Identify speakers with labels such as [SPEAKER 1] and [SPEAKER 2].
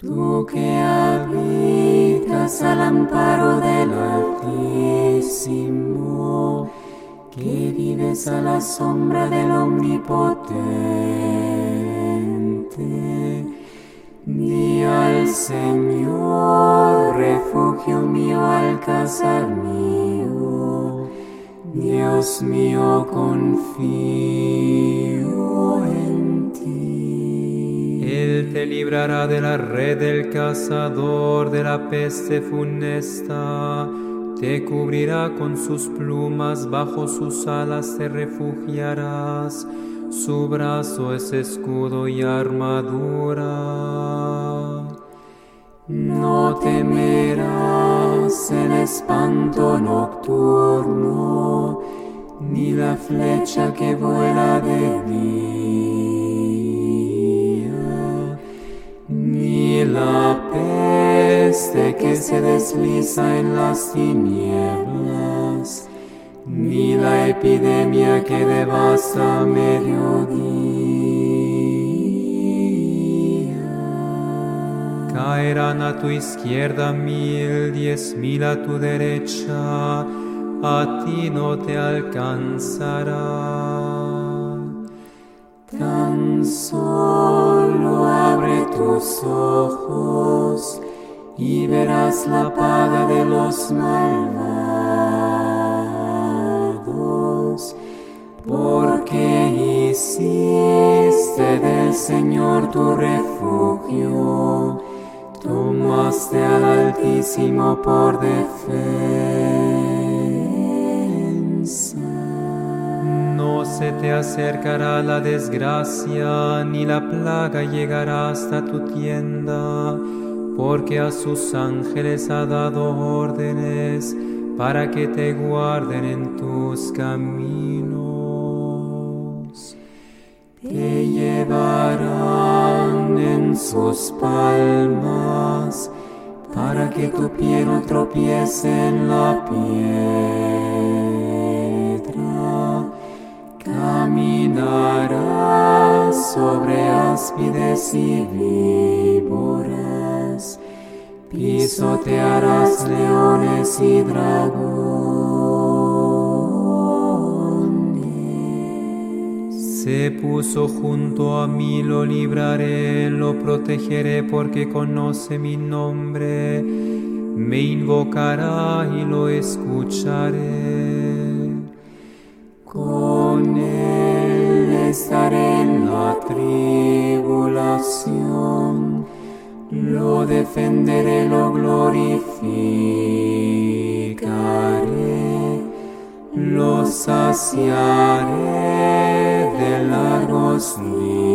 [SPEAKER 1] Tú que habitas al amparo del Altísimo, que vives a la sombra del Omnipotente, di al Señor, refugio mío, alcázar mío, Dios mío, confío en ti.
[SPEAKER 2] Él te librará de la red del cazador, de la peste funesta, te cubrirá con sus plumas, bajo sus alas te refugiarás, su brazo es escudo y armadura.
[SPEAKER 1] No temerás el espanto nocturno, ni la flecha que vuela de día, se desliza en las tinieblas, ni la epidemia que devasta mediodía.
[SPEAKER 2] Caerán a tu izquierda mil, diez mil a tu derecha, a ti no te alcanzará.
[SPEAKER 1] Tan solo abre tus ojos y verás la paga de los malvados, porque hiciste del Señor tu refugio, tomaste al Altísimo por defensa.
[SPEAKER 2] No se te acercará la desgracia, ni la plaga llegará hasta tu tienda, porque a sus ángeles ha dado órdenes para que te guarden en tus caminos.
[SPEAKER 1] te llevarán en sus palmas para que tu pie no tropiece en la piedra. Caminarás sobre áspides y víboras, pisotearás leones y dragones.
[SPEAKER 2] Se puso junto a mí, lo libraré, lo protegeré porque conoce mi nombre. Me invocará y lo escucharé.
[SPEAKER 1] Con él estaré en la tribulación, lo defenderé, lo glorificaré, lo saciaré de largos días